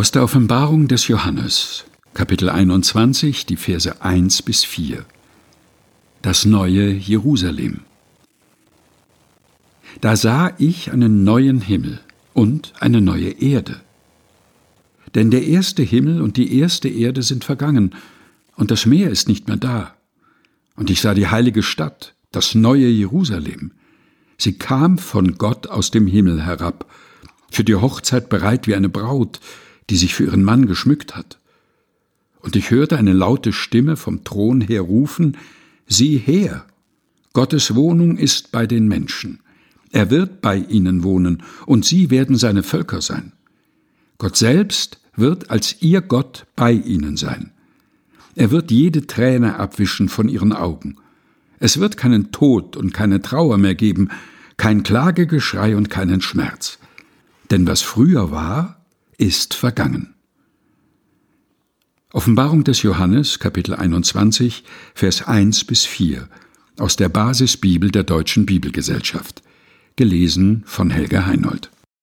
Aus der Offenbarung des Johannes, Kapitel 21, die Verse 1 bis 4. Das neue Jerusalem. Da sah ich einen neuen Himmel und eine neue Erde. Denn der erste Himmel und die erste Erde sind vergangen, und das Meer ist nicht mehr da. Und ich sah die heilige Stadt, das neue Jerusalem. Sie kam von Gott aus dem Himmel herab, für die Hochzeit bereit wie eine Braut, die sich für ihren Mann geschmückt hat. Und ich hörte eine laute Stimme vom Thron her rufen, Sieh her! Gottes Wohnung ist bei den Menschen. Er wird bei ihnen wohnen, und sie werden seine Völker sein. Gott selbst wird als ihr Gott bei ihnen sein. Er wird jede Träne abwischen von ihren Augen. Es wird keinen Tod und keine Trauer mehr geben, kein Klagegeschrei und keinen Schmerz. Denn was früher war, ist vergangen. Offenbarung des Johannes, Kapitel 21, Vers 1 bis 4 aus der Basisbibel der Deutschen Bibelgesellschaft. Gelesen von Helga Heinold.